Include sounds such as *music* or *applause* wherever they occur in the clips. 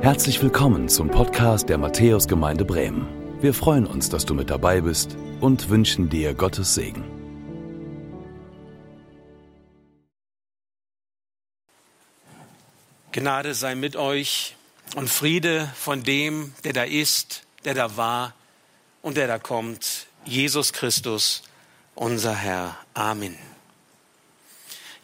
Herzlich willkommen zum Podcast der Matthäusgemeinde Bremen. Wir freuen uns, dass du mit dabei bist und wünschen dir Gottes Segen. Gnade sei mit euch und Friede von dem, der da ist, der da war und der da kommt, Jesus Christus, unser Herr. Amen.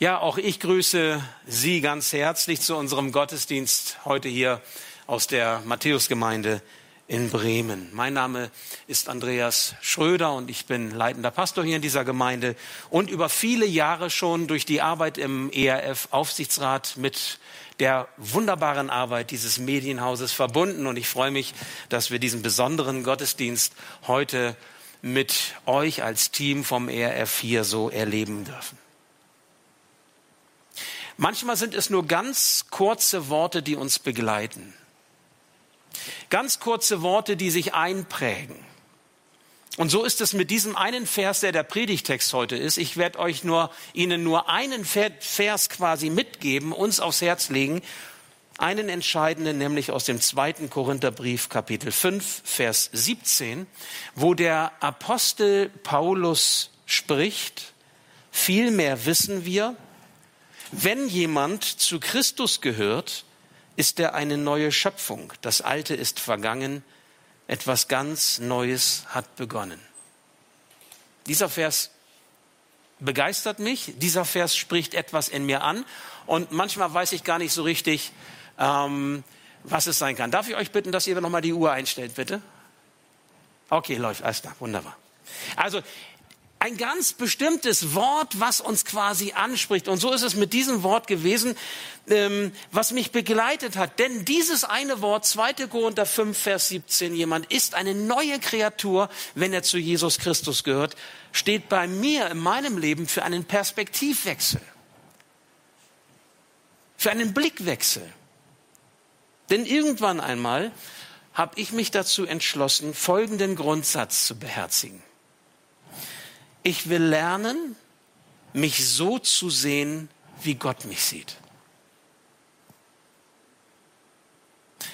Ja, auch ich grüße Sie ganz herzlich zu unserem Gottesdienst heute hier aus der Matthäusgemeinde in Bremen. Mein Name ist Andreas Schröder und ich bin leitender Pastor hier in dieser Gemeinde und über viele Jahre schon durch die Arbeit im ERF Aufsichtsrat mit der wunderbaren Arbeit dieses Medienhauses verbunden und ich freue mich, dass wir diesen besonderen Gottesdienst heute mit euch als Team vom ERF hier so erleben dürfen. Manchmal sind es nur ganz kurze Worte, die uns begleiten. Ganz kurze Worte, die sich einprägen. Und so ist es mit diesem einen Vers, der der Predigtext heute ist. Ich werde euch nur, Ihnen nur einen Vers quasi mitgeben, uns aufs Herz legen. Einen entscheidenden, nämlich aus dem zweiten Korintherbrief, Kapitel 5, Vers 17, wo der Apostel Paulus spricht, vielmehr wissen wir, wenn jemand zu Christus gehört, ist er eine neue Schöpfung. Das Alte ist vergangen, etwas ganz Neues hat begonnen. Dieser Vers begeistert mich, dieser Vers spricht etwas in mir an und manchmal weiß ich gar nicht so richtig, ähm, was es sein kann. Darf ich euch bitten, dass ihr nochmal die Uhr einstellt, bitte? Okay, läuft, alles klar, wunderbar. Also ein ganz bestimmtes Wort, was uns quasi anspricht. Und so ist es mit diesem Wort gewesen, ähm, was mich begleitet hat. Denn dieses eine Wort, 2. Korinther 5, Vers 17, jemand ist eine neue Kreatur, wenn er zu Jesus Christus gehört, steht bei mir in meinem Leben für einen Perspektivwechsel, für einen Blickwechsel. Denn irgendwann einmal habe ich mich dazu entschlossen, folgenden Grundsatz zu beherzigen. Ich will lernen, mich so zu sehen, wie Gott mich sieht.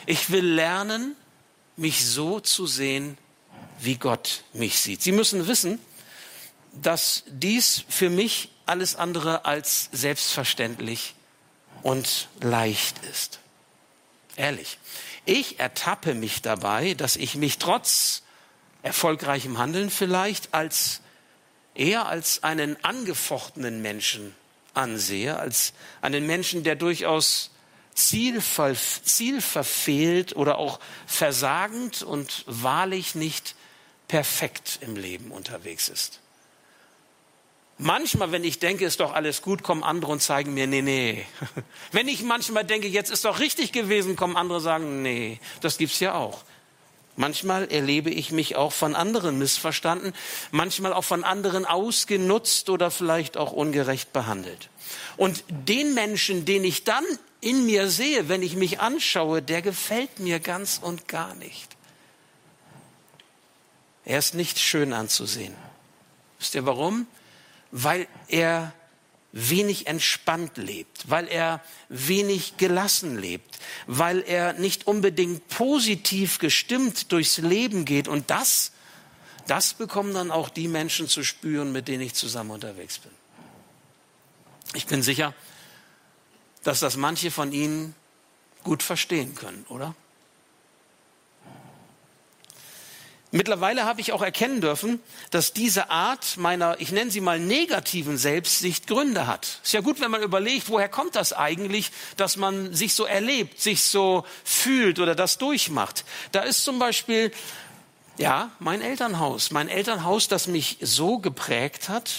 Ich will lernen, mich so zu sehen, wie Gott mich sieht. Sie müssen wissen, dass dies für mich alles andere als selbstverständlich und leicht ist. Ehrlich. Ich ertappe mich dabei, dass ich mich trotz erfolgreichem Handeln vielleicht als eher als einen angefochtenen Menschen ansehe, als einen Menschen, der durchaus Ziel, Ziel verfehlt oder auch versagend und wahrlich nicht perfekt im Leben unterwegs ist. Manchmal, wenn ich denke, ist doch alles gut, kommen andere und zeigen mir, nee, nee. *laughs* Wenn ich manchmal denke, jetzt ist doch richtig gewesen, kommen andere und sagen, nee, das gibt's ja auch. Manchmal erlebe ich mich auch von anderen missverstanden, manchmal auch von anderen ausgenutzt oder vielleicht auch ungerecht behandelt. Und den Menschen, den ich dann in mir sehe, wenn ich mich anschaue, der gefällt mir ganz und gar nicht. Er ist nicht schön anzusehen. Wisst ihr warum? Weil er wenig entspannt lebt, weil er wenig gelassen lebt, weil er nicht unbedingt positiv gestimmt durchs Leben geht. Und das, das bekommen dann auch die Menschen zu spüren, mit denen ich zusammen unterwegs bin. Ich bin sicher, dass das manche von Ihnen gut verstehen können, oder? Mittlerweile habe ich auch erkennen dürfen, dass diese Art meiner, ich nenne sie mal negativen Selbstsicht Gründe hat. Ist ja gut, wenn man überlegt, woher kommt das eigentlich, dass man sich so erlebt, sich so fühlt oder das durchmacht. Da ist zum Beispiel, ja, mein Elternhaus. Mein Elternhaus, das mich so geprägt hat,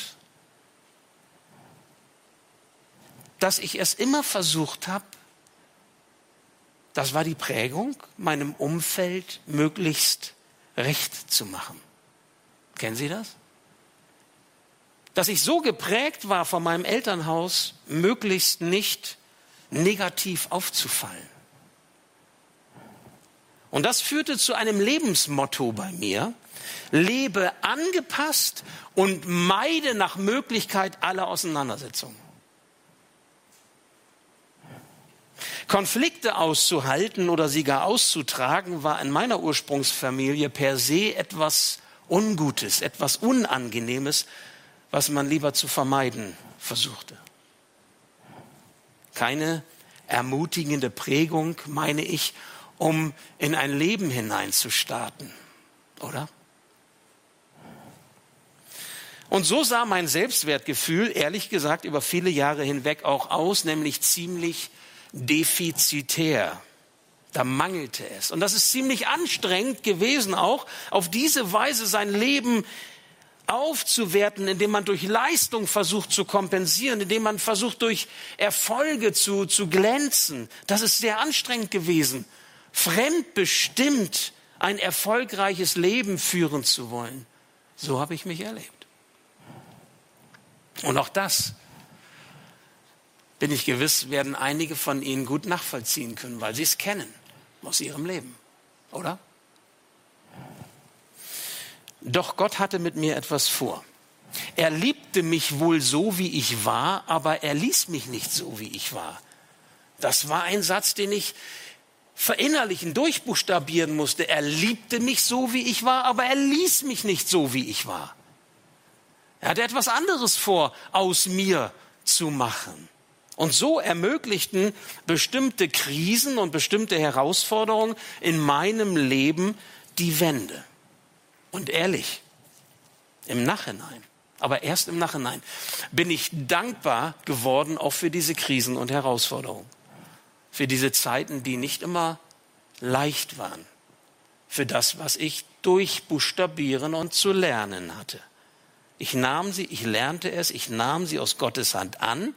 dass ich es immer versucht habe, das war die Prägung, meinem Umfeld möglichst recht zu machen. Kennen Sie das? Dass ich so geprägt war von meinem Elternhaus, möglichst nicht negativ aufzufallen. Und das führte zu einem Lebensmotto bei mir. Lebe angepasst und meide nach Möglichkeit alle Auseinandersetzungen. Konflikte auszuhalten oder sie gar auszutragen, war in meiner Ursprungsfamilie per se etwas Ungutes, etwas Unangenehmes, was man lieber zu vermeiden versuchte. Keine ermutigende Prägung, meine ich, um in ein Leben hineinzustarten, oder? Und so sah mein Selbstwertgefühl, ehrlich gesagt, über viele Jahre hinweg auch aus, nämlich ziemlich defizitär. Da mangelte es. Und das ist ziemlich anstrengend gewesen auch, auf diese Weise sein Leben aufzuwerten, indem man durch Leistung versucht zu kompensieren, indem man versucht durch Erfolge zu, zu glänzen. Das ist sehr anstrengend gewesen, fremdbestimmt ein erfolgreiches Leben führen zu wollen. So habe ich mich erlebt. Und auch das, bin ich gewiss, werden einige von Ihnen gut nachvollziehen können, weil sie es kennen aus ihrem Leben, oder? Doch Gott hatte mit mir etwas vor. Er liebte mich wohl so, wie ich war, aber er ließ mich nicht so, wie ich war. Das war ein Satz, den ich verinnerlichen, durchbuchstabieren musste. Er liebte mich so, wie ich war, aber er ließ mich nicht so, wie ich war. Er hatte etwas anderes vor, aus mir zu machen. Und so ermöglichten bestimmte Krisen und bestimmte Herausforderungen in meinem Leben die Wende. Und ehrlich, im Nachhinein, aber erst im Nachhinein, bin ich dankbar geworden auch für diese Krisen und Herausforderungen. Für diese Zeiten, die nicht immer leicht waren. Für das, was ich durchbuchstabieren und zu lernen hatte. Ich nahm sie, ich lernte es, ich nahm sie aus Gottes Hand an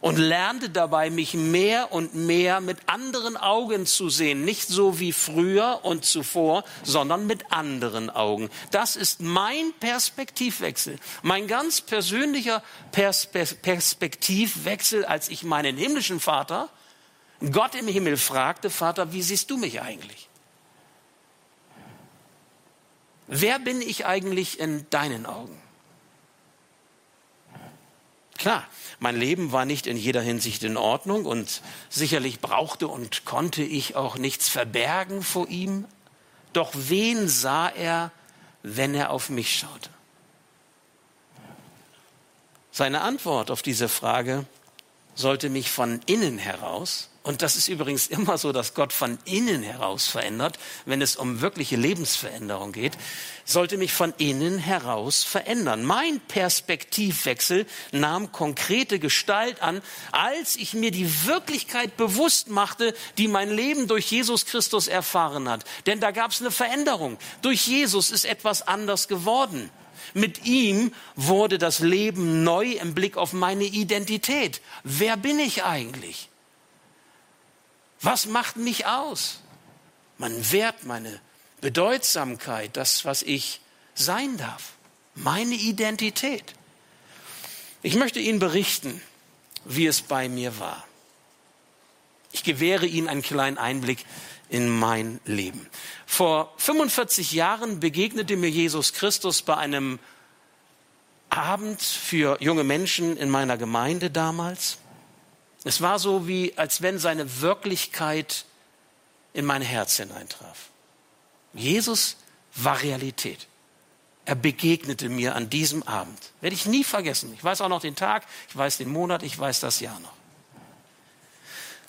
und lernte dabei, mich mehr und mehr mit anderen Augen zu sehen. Nicht so wie früher und zuvor, sondern mit anderen Augen. Das ist mein Perspektivwechsel, mein ganz persönlicher Perspe Perspektivwechsel, als ich meinen himmlischen Vater, Gott im Himmel, fragte, Vater, wie siehst du mich eigentlich? Wer bin ich eigentlich in deinen Augen? Klar, mein Leben war nicht in jeder Hinsicht in Ordnung und sicherlich brauchte und konnte ich auch nichts verbergen vor ihm. Doch wen sah er, wenn er auf mich schaute? Seine Antwort auf diese Frage sollte mich von innen heraus und das ist übrigens immer so, dass Gott von innen heraus verändert, wenn es um wirkliche Lebensveränderung geht, sollte mich von innen heraus verändern. Mein Perspektivwechsel nahm konkrete Gestalt an, als ich mir die Wirklichkeit bewusst machte, die mein Leben durch Jesus Christus erfahren hat. Denn da gab es eine Veränderung. Durch Jesus ist etwas anders geworden. Mit ihm wurde das Leben neu im Blick auf meine Identität. Wer bin ich eigentlich? Was macht mich aus? Mein Wert, meine Bedeutsamkeit, das, was ich sein darf, meine Identität. Ich möchte Ihnen berichten, wie es bei mir war. Ich gewähre Ihnen einen kleinen Einblick in mein Leben. Vor 45 Jahren begegnete mir Jesus Christus bei einem Abend für junge Menschen in meiner Gemeinde damals. Es war so, wie als wenn seine Wirklichkeit in mein Herz hineintraf. Jesus war Realität. Er begegnete mir an diesem Abend. Werde ich nie vergessen. Ich weiß auch noch den Tag, ich weiß den Monat, ich weiß das Jahr noch.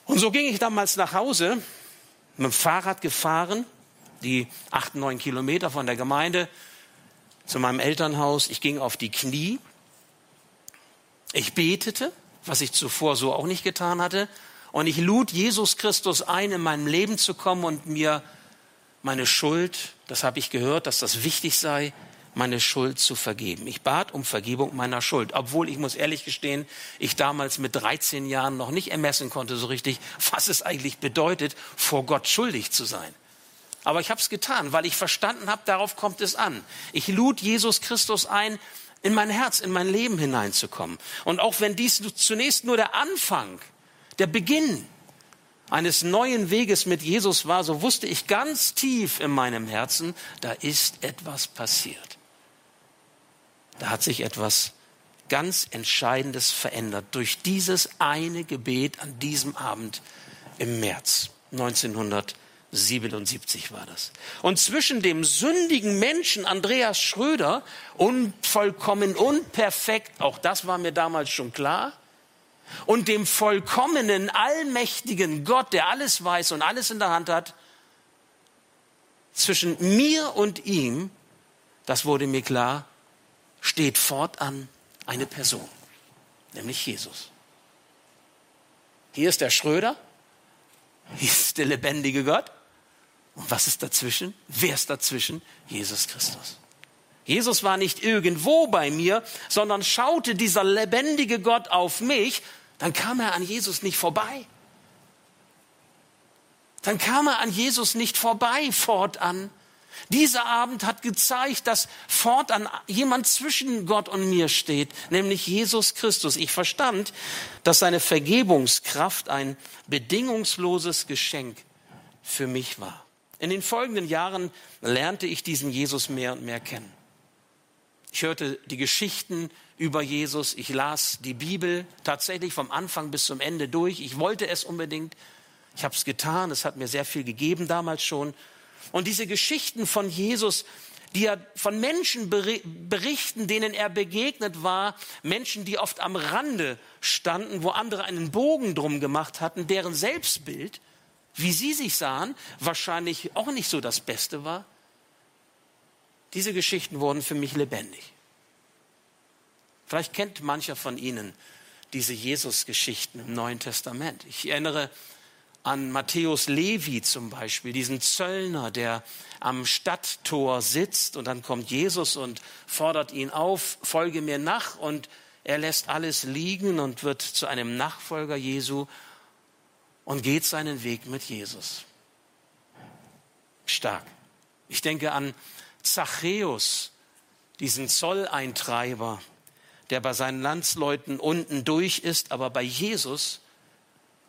Und so ging ich damals nach Hause, mit dem Fahrrad gefahren, die acht, neun Kilometer von der Gemeinde zu meinem Elternhaus. Ich ging auf die Knie. Ich betete was ich zuvor so auch nicht getan hatte. Und ich lud Jesus Christus ein, in meinem Leben zu kommen und mir meine Schuld, das habe ich gehört, dass das wichtig sei, meine Schuld zu vergeben. Ich bat um Vergebung meiner Schuld, obwohl ich muss ehrlich gestehen, ich damals mit 13 Jahren noch nicht ermessen konnte so richtig, was es eigentlich bedeutet, vor Gott schuldig zu sein. Aber ich habe es getan, weil ich verstanden habe, darauf kommt es an. Ich lud Jesus Christus ein, in mein Herz, in mein Leben hineinzukommen. Und auch wenn dies zunächst nur der Anfang, der Beginn eines neuen Weges mit Jesus war, so wusste ich ganz tief in meinem Herzen, da ist etwas passiert. Da hat sich etwas ganz Entscheidendes verändert durch dieses eine Gebet an diesem Abend im März 1977 war das. Und zwischen dem sündigen Menschen Andreas Schröder, unvollkommen, unperfekt, auch das war mir damals schon klar, und dem vollkommenen, allmächtigen Gott, der alles weiß und alles in der Hand hat, zwischen mir und ihm, das wurde mir klar, steht fortan eine Person, nämlich Jesus. Hier ist der Schröder, hier ist der lebendige Gott. Und was ist dazwischen? Wer ist dazwischen? Jesus Christus. Jesus war nicht irgendwo bei mir, sondern schaute dieser lebendige Gott auf mich, dann kam er an Jesus nicht vorbei. Dann kam er an Jesus nicht vorbei fortan. Dieser Abend hat gezeigt, dass fortan jemand zwischen Gott und mir steht, nämlich Jesus Christus. Ich verstand, dass seine Vergebungskraft ein bedingungsloses Geschenk für mich war. In den folgenden Jahren lernte ich diesen Jesus mehr und mehr kennen. Ich hörte die Geschichten über Jesus, ich las die Bibel tatsächlich vom Anfang bis zum Ende durch. Ich wollte es unbedingt. Ich habe es getan, es hat mir sehr viel gegeben damals schon. Und diese Geschichten von Jesus, die er von Menschen berichten, denen er begegnet war, Menschen, die oft am Rande standen, wo andere einen Bogen drum gemacht hatten, deren Selbstbild, wie sie sich sahen, wahrscheinlich auch nicht so das Beste war. Diese Geschichten wurden für mich lebendig. Vielleicht kennt mancher von Ihnen diese Jesus-Geschichten im Neuen Testament. Ich erinnere an Matthäus Levi zum Beispiel, diesen Zöllner, der am Stadttor sitzt und dann kommt Jesus und fordert ihn auf, folge mir nach und er lässt alles liegen und wird zu einem Nachfolger Jesu und geht seinen Weg mit Jesus. Stark. Ich denke an Zachäus, diesen Zolleintreiber, der bei seinen Landsleuten unten durch ist, aber bei Jesus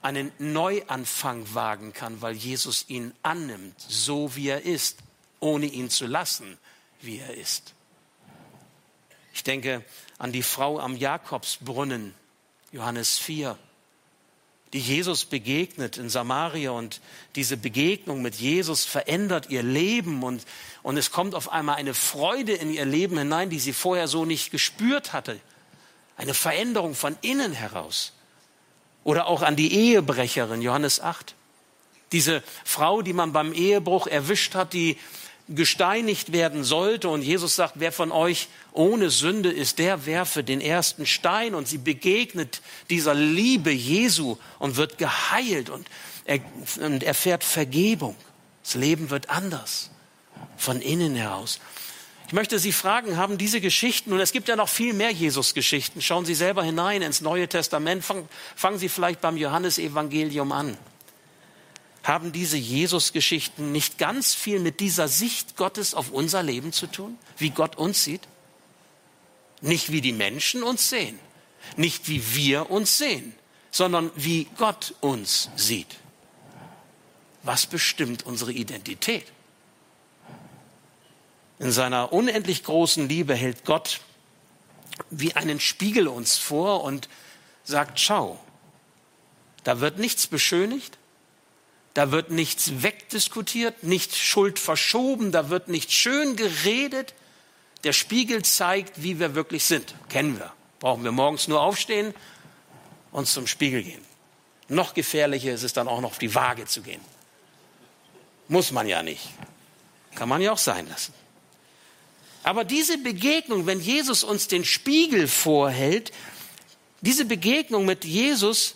einen Neuanfang wagen kann, weil Jesus ihn annimmt, so wie er ist, ohne ihn zu lassen, wie er ist. Ich denke an die Frau am Jakobsbrunnen, Johannes 4, die Jesus begegnet in Samaria und diese Begegnung mit Jesus verändert ihr Leben und, und es kommt auf einmal eine Freude in ihr Leben hinein, die sie vorher so nicht gespürt hatte. Eine Veränderung von innen heraus. Oder auch an die Ehebrecherin, Johannes 8. Diese Frau, die man beim Ehebruch erwischt hat, die gesteinigt werden sollte. Und Jesus sagt, wer von euch ohne Sünde ist, der werfe den ersten Stein. Und sie begegnet dieser Liebe Jesu und wird geheilt und, er, und erfährt Vergebung. Das Leben wird anders, von innen heraus. Ich möchte Sie fragen, haben diese Geschichten, und es gibt ja noch viel mehr Jesus-Geschichten, schauen Sie selber hinein ins Neue Testament, fangen, fangen Sie vielleicht beim Johannesevangelium an. Haben diese Jesus-Geschichten nicht ganz viel mit dieser Sicht Gottes auf unser Leben zu tun, wie Gott uns sieht? Nicht wie die Menschen uns sehen, nicht wie wir uns sehen, sondern wie Gott uns sieht. Was bestimmt unsere Identität? In seiner unendlich großen Liebe hält Gott wie einen Spiegel uns vor und sagt, schau, da wird nichts beschönigt, da wird nichts wegdiskutiert, nicht Schuld verschoben, da wird nicht schön geredet. Der Spiegel zeigt, wie wir wirklich sind. Kennen wir. Brauchen wir morgens nur aufstehen und zum Spiegel gehen. Noch gefährlicher ist es dann auch noch auf die Waage zu gehen. Muss man ja nicht. Kann man ja auch sein lassen. Aber diese Begegnung, wenn Jesus uns den Spiegel vorhält, diese Begegnung mit Jesus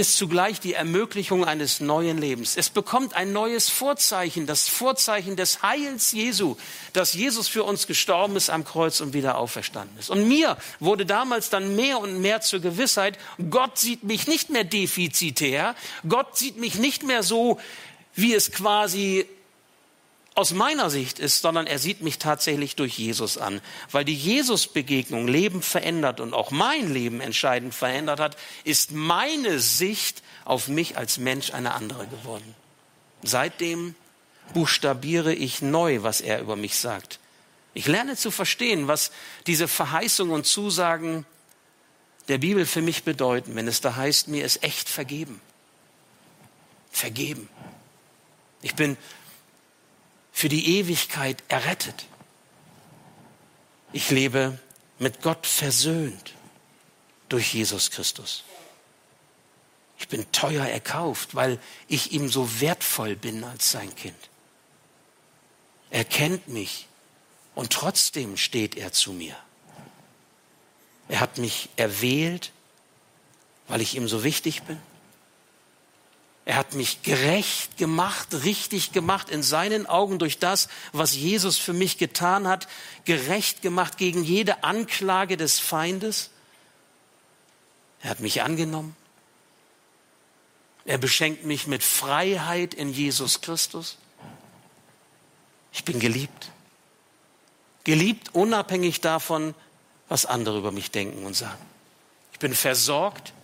ist zugleich die Ermöglichung eines neuen Lebens. Es bekommt ein neues Vorzeichen, das Vorzeichen des Heils Jesu, dass Jesus für uns gestorben ist am Kreuz und wieder auferstanden ist. Und mir wurde damals dann mehr und mehr zur Gewissheit, Gott sieht mich nicht mehr defizitär, Gott sieht mich nicht mehr so, wie es quasi aus meiner Sicht ist, sondern er sieht mich tatsächlich durch Jesus an. Weil die Jesus-Begegnung Leben verändert und auch mein Leben entscheidend verändert hat, ist meine Sicht auf mich als Mensch eine andere geworden. Seitdem buchstabiere ich neu, was er über mich sagt. Ich lerne zu verstehen, was diese Verheißungen und Zusagen der Bibel für mich bedeuten, wenn es da heißt, mir ist echt vergeben. vergeben. Ich bin für die Ewigkeit errettet. Ich lebe mit Gott versöhnt durch Jesus Christus. Ich bin teuer erkauft, weil ich ihm so wertvoll bin als sein Kind. Er kennt mich und trotzdem steht er zu mir. Er hat mich erwählt, weil ich ihm so wichtig bin. Er hat mich gerecht gemacht, richtig gemacht in seinen Augen durch das, was Jesus für mich getan hat, gerecht gemacht gegen jede Anklage des Feindes. Er hat mich angenommen. Er beschenkt mich mit Freiheit in Jesus Christus. Ich bin geliebt. Geliebt unabhängig davon, was andere über mich denken und sagen. Ich bin versorgt,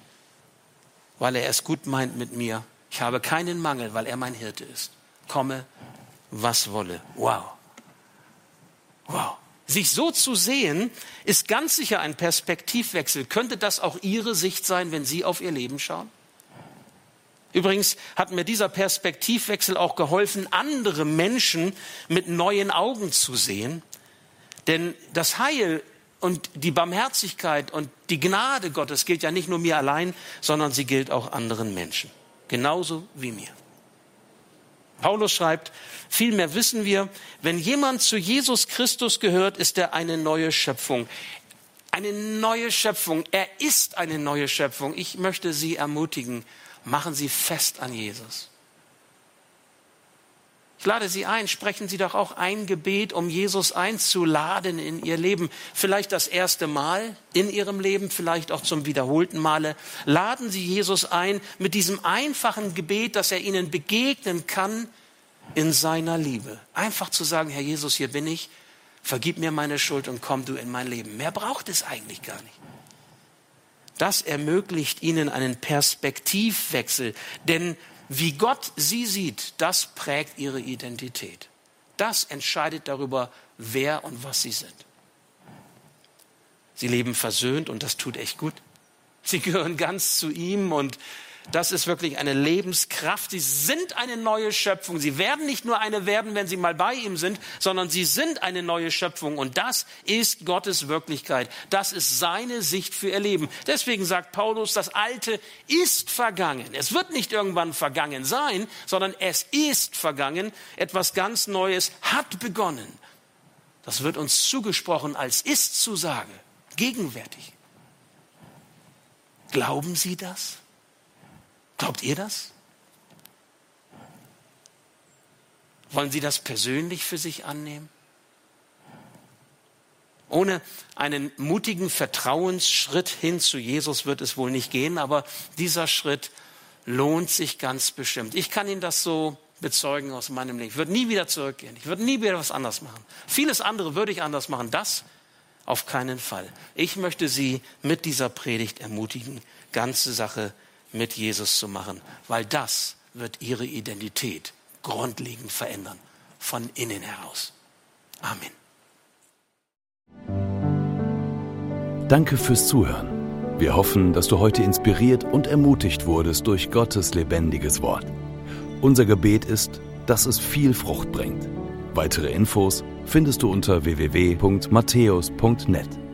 weil er es gut meint mit mir. Ich habe keinen Mangel, weil er mein Hirte ist. Komme, was wolle. Wow. Wow. Sich so zu sehen, ist ganz sicher ein Perspektivwechsel. Könnte das auch Ihre Sicht sein, wenn Sie auf Ihr Leben schauen? Übrigens hat mir dieser Perspektivwechsel auch geholfen, andere Menschen mit neuen Augen zu sehen. Denn das Heil und die Barmherzigkeit und die Gnade Gottes gilt ja nicht nur mir allein, sondern sie gilt auch anderen Menschen. Genauso wie mir. Paulus schreibt, vielmehr wissen wir, wenn jemand zu Jesus Christus gehört, ist er eine neue Schöpfung. Eine neue Schöpfung. Er ist eine neue Schöpfung. Ich möchte Sie ermutigen, machen Sie fest an Jesus. Ich lade Sie ein, sprechen Sie doch auch ein Gebet, um Jesus einzuladen in Ihr Leben. Vielleicht das erste Mal in Ihrem Leben, vielleicht auch zum wiederholten Male. Laden Sie Jesus ein mit diesem einfachen Gebet, dass er Ihnen begegnen kann in seiner Liebe. Einfach zu sagen, Herr Jesus, hier bin ich, vergib mir meine Schuld und komm du in mein Leben. Mehr braucht es eigentlich gar nicht. Das ermöglicht Ihnen einen Perspektivwechsel, denn wie Gott sie sieht, das prägt ihre Identität. Das entscheidet darüber, wer und was sie sind. Sie leben versöhnt und das tut echt gut. Sie gehören ganz zu ihm und das ist wirklich eine Lebenskraft. Sie sind eine neue Schöpfung. Sie werden nicht nur eine werden, wenn sie mal bei ihm sind, sondern sie sind eine neue Schöpfung. Und das ist Gottes Wirklichkeit. Das ist seine Sicht für ihr Leben. Deswegen sagt Paulus, das Alte ist vergangen. Es wird nicht irgendwann vergangen sein, sondern es ist vergangen. Etwas ganz Neues hat begonnen. Das wird uns zugesprochen als Ist-Zusage, gegenwärtig. Glauben Sie das? Glaubt ihr das? Wollen Sie das persönlich für sich annehmen? Ohne einen mutigen Vertrauensschritt hin zu Jesus wird es wohl nicht gehen, aber dieser Schritt lohnt sich ganz bestimmt. Ich kann Ihnen das so bezeugen aus meinem Leben. Ich würde nie wieder zurückgehen. Ich würde nie wieder was anders machen. Vieles andere würde ich anders machen. Das auf keinen Fall. Ich möchte Sie mit dieser Predigt ermutigen, ganze Sache mit Jesus zu machen, weil das wird ihre Identität grundlegend verändern, von innen heraus. Amen. Danke fürs Zuhören. Wir hoffen, dass du heute inspiriert und ermutigt wurdest durch Gottes lebendiges Wort. Unser Gebet ist, dass es viel Frucht bringt. Weitere Infos findest du unter www.matthäus.net.